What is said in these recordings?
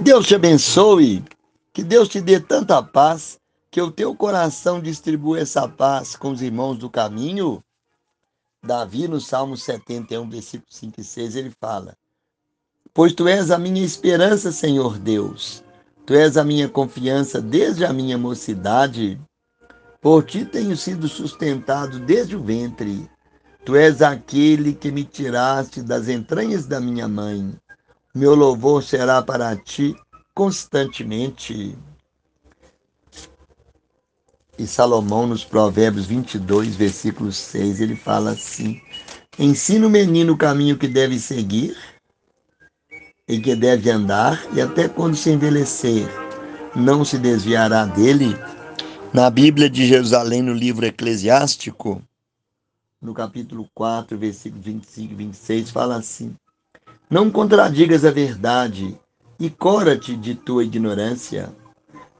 Deus te abençoe, que Deus te dê tanta paz, que o teu coração distribua essa paz com os irmãos do caminho. Davi, no Salmo 71, versículo 5 e 6, ele fala: Pois tu és a minha esperança, Senhor Deus. Tu és a minha confiança desde a minha mocidade. Por ti tenho sido sustentado desde o ventre. Tu és aquele que me tiraste das entranhas da minha mãe. Meu louvor será para ti constantemente. E Salomão, nos Provérbios 22, versículo 6, ele fala assim: Ensina o menino o caminho que deve seguir e que deve andar, e até quando se envelhecer, não se desviará dele. Na Bíblia de Jerusalém, no livro eclesiástico, no capítulo 4, versículo 25 e 26, fala assim: Não contradigas a verdade e cora-te de tua ignorância.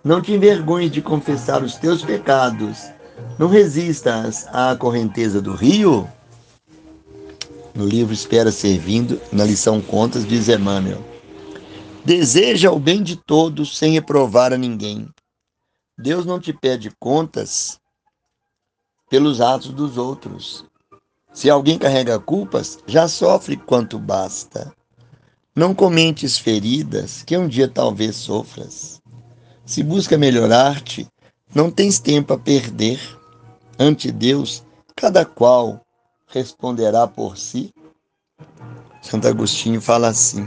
Não te envergonhes de confessar os teus pecados. Não resistas à correnteza do rio no livro Espera Servindo, na lição Contas, diz Emmanuel: Deseja o bem de todos sem reprovar a ninguém. Deus não te pede contas pelos atos dos outros. Se alguém carrega culpas, já sofre quanto basta. Não comentes feridas que um dia talvez sofras. Se busca melhorar-te, não tens tempo a perder. Ante Deus, cada qual responderá por si? Santo Agostinho fala assim: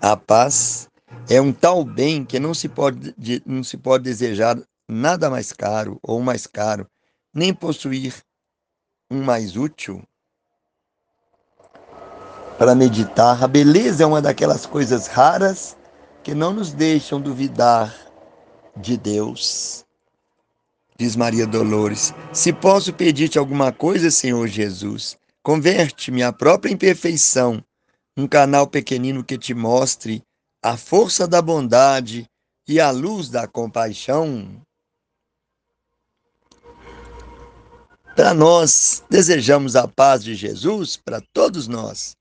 a paz é um tal bem que não se pode, não se pode desejar nada mais caro ou mais caro, nem possuir um mais útil. Para meditar, a beleza é uma daquelas coisas raras que não nos deixam duvidar de Deus. Diz Maria Dolores: Se posso pedir-te alguma coisa, Senhor Jesus, converte-me à própria imperfeição, um canal pequenino que te mostre a força da bondade e a luz da compaixão. Para nós, desejamos a paz de Jesus para todos nós.